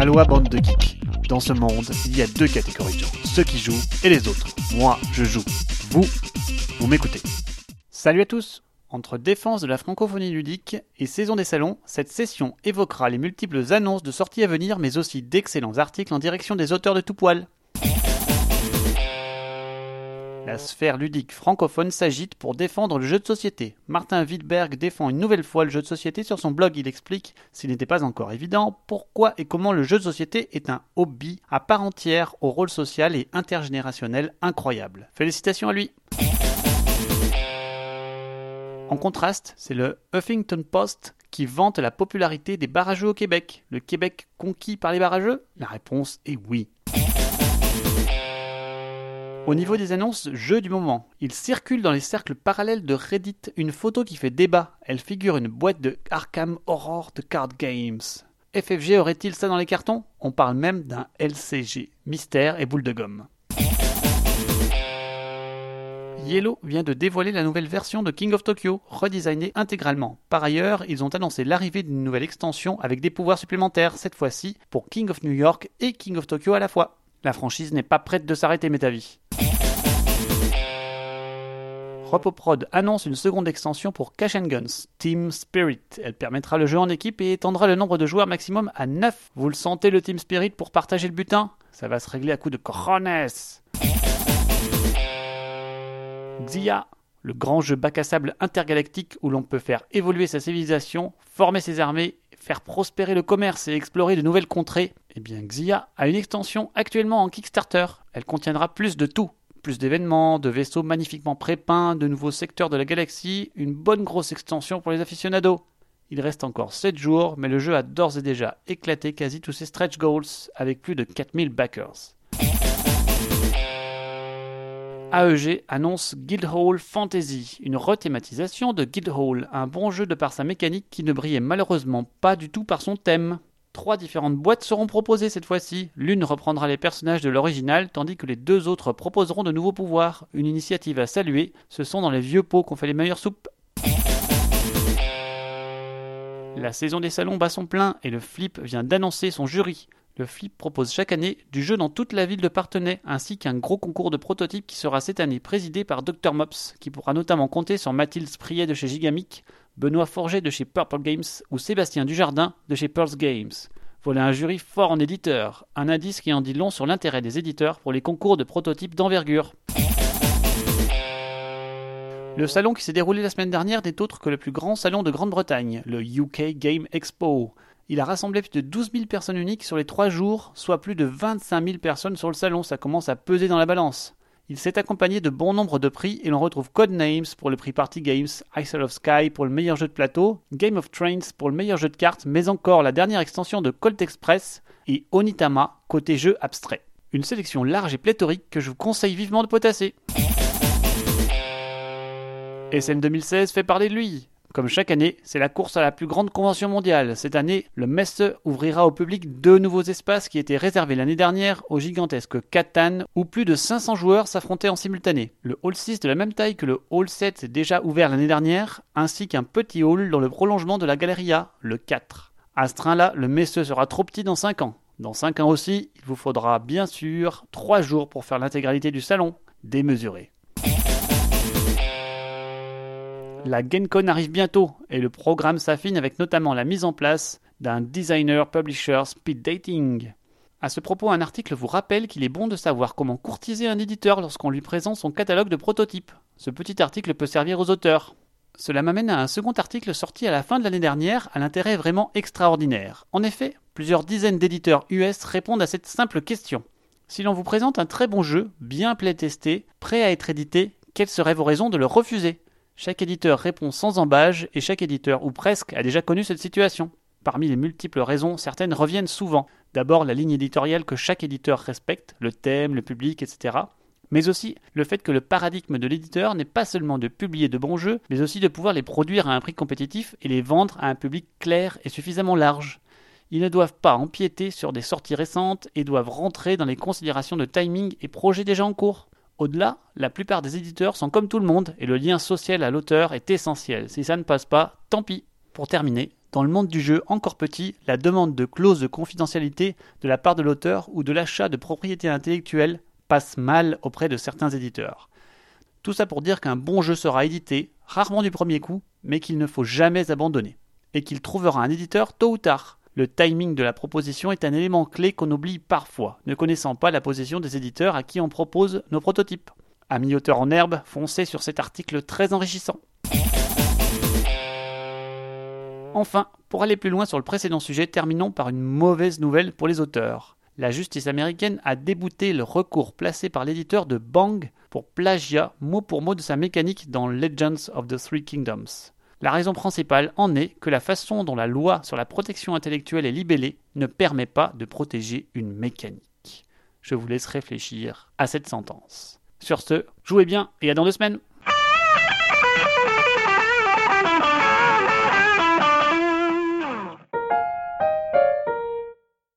Aloha bande de geeks. Dans ce monde, il y a deux catégories de gens, ceux qui jouent et les autres. Moi, je joue. Vous, vous m'écoutez. Salut à tous Entre défense de la francophonie ludique et saison des salons, cette session évoquera les multiples annonces de sorties à venir, mais aussi d'excellents articles en direction des auteurs de tout poil. La sphère ludique francophone s'agite pour défendre le jeu de société. Martin Wittberg défend une nouvelle fois le jeu de société sur son blog. Il explique, s'il n'était pas encore évident, pourquoi et comment le jeu de société est un hobby à part entière au rôle social et intergénérationnel incroyable. Félicitations à lui. En contraste, c'est le Huffington Post qui vante la popularité des barrageux au Québec. Le Québec conquis par les barrageux? La réponse est oui. Au niveau des annonces, jeu du moment. Il circule dans les cercles parallèles de Reddit une photo qui fait débat. Elle figure une boîte de Arkham Horror de Card Games. FFG aurait-il ça dans les cartons? On parle même d'un LCG, mystère et boule de gomme. Yellow vient de dévoiler la nouvelle version de King of Tokyo, redesignée intégralement. Par ailleurs, ils ont annoncé l'arrivée d'une nouvelle extension avec des pouvoirs supplémentaires, cette fois-ci pour King of New York et King of Tokyo à la fois. La franchise n'est pas prête de s'arrêter, mes avis. Repoprod annonce une seconde extension pour Cash and Guns, Team Spirit. Elle permettra le jeu en équipe et étendra le nombre de joueurs maximum à 9. Vous le sentez le Team Spirit pour partager le butin? Ça va se régler à coup de cojones Xia, le grand jeu bac à sable intergalactique où l'on peut faire évoluer sa civilisation, former ses armées, faire prospérer le commerce et explorer de nouvelles contrées, eh bien Xia a une extension actuellement en Kickstarter. Elle contiendra plus de tout. Plus d'événements, de vaisseaux magnifiquement prépeints, de nouveaux secteurs de la galaxie, une bonne grosse extension pour les aficionados. Il reste encore 7 jours, mais le jeu a d'ores et déjà éclaté quasi tous ses stretch goals avec plus de 4000 backers. AEG annonce Guildhall Fantasy, une rethématisation de Guildhall, un bon jeu de par sa mécanique qui ne brillait malheureusement pas du tout par son thème. Trois différentes boîtes seront proposées cette fois-ci. L'une reprendra les personnages de l'original, tandis que les deux autres proposeront de nouveaux pouvoirs. Une initiative à saluer, ce sont dans les vieux pots qu'on fait les meilleures soupes. La saison des salons bat son plein et le Flip vient d'annoncer son jury. Le Flip propose chaque année du jeu dans toute la ville de Partenay, ainsi qu'un gros concours de prototypes qui sera cette année présidé par Dr Mops, qui pourra notamment compter sur Mathilde Spriet de chez Gigamic, Benoît Forget de chez Purple Games ou Sébastien Dujardin de chez Pearls Games. Voilà un jury fort en éditeur, un indice qui en dit long sur l'intérêt des éditeurs pour les concours de prototypes d'envergure. Le salon qui s'est déroulé la semaine dernière n'est autre que le plus grand salon de Grande-Bretagne, le UK Game Expo. Il a rassemblé plus de 12 000 personnes uniques sur les trois jours, soit plus de 25 000 personnes sur le salon. Ça commence à peser dans la balance. Il s'est accompagné de bon nombre de prix et l'on retrouve Codenames pour le prix Party Games, Isle of Sky pour le meilleur jeu de plateau, Game of Trains pour le meilleur jeu de cartes, mais encore la dernière extension de Colt Express et Onitama côté jeu abstrait. Une sélection large et pléthorique que je vous conseille vivement de potasser. SN 2016 fait parler de lui. Comme chaque année, c'est la course à la plus grande convention mondiale. Cette année, le Messe ouvrira au public deux nouveaux espaces qui étaient réservés l'année dernière au gigantesque Catan où plus de 500 joueurs s'affrontaient en simultané. Le Hall 6 de la même taille que le Hall 7 déjà ouvert l'année dernière, ainsi qu'un petit hall dans le prolongement de la Galeria, le 4. À ce train-là, le Messe sera trop petit dans 5 ans. Dans 5 ans aussi, il vous faudra bien sûr 3 jours pour faire l'intégralité du salon, démesuré. La GenCon arrive bientôt et le programme s'affine avec notamment la mise en place d'un designer publisher speed dating. À ce propos, un article vous rappelle qu'il est bon de savoir comment courtiser un éditeur lorsqu'on lui présente son catalogue de prototypes. Ce petit article peut servir aux auteurs. Cela m'amène à un second article sorti à la fin de l'année dernière à l'intérêt vraiment extraordinaire. En effet, plusieurs dizaines d'éditeurs US répondent à cette simple question. Si l'on vous présente un très bon jeu, bien playtesté, prêt à être édité, quelles seraient vos raisons de le refuser? Chaque éditeur répond sans embâge et chaque éditeur, ou presque, a déjà connu cette situation. Parmi les multiples raisons, certaines reviennent souvent. D'abord la ligne éditoriale que chaque éditeur respecte, le thème, le public, etc. Mais aussi le fait que le paradigme de l'éditeur n'est pas seulement de publier de bons jeux, mais aussi de pouvoir les produire à un prix compétitif et les vendre à un public clair et suffisamment large. Ils ne doivent pas empiéter sur des sorties récentes et doivent rentrer dans les considérations de timing et projets déjà en cours. Au-delà, la plupart des éditeurs sont comme tout le monde et le lien social à l'auteur est essentiel. Si ça ne passe pas, tant pis. Pour terminer, dans le monde du jeu encore petit, la demande de clause de confidentialité de la part de l'auteur ou de l'achat de propriété intellectuelle passe mal auprès de certains éditeurs. Tout ça pour dire qu'un bon jeu sera édité, rarement du premier coup, mais qu'il ne faut jamais abandonner, et qu'il trouvera un éditeur tôt ou tard. Le timing de la proposition est un élément clé qu'on oublie parfois, ne connaissant pas la position des éditeurs à qui on propose nos prototypes. Amis auteurs en herbe, foncez sur cet article très enrichissant. Enfin, pour aller plus loin sur le précédent sujet, terminons par une mauvaise nouvelle pour les auteurs. La justice américaine a débouté le recours placé par l'éditeur de Bang pour plagiat mot pour mot de sa mécanique dans Legends of the Three Kingdoms. La raison principale en est que la façon dont la loi sur la protection intellectuelle est libellée ne permet pas de protéger une mécanique. Je vous laisse réfléchir à cette sentence. Sur ce, jouez bien et à dans deux semaines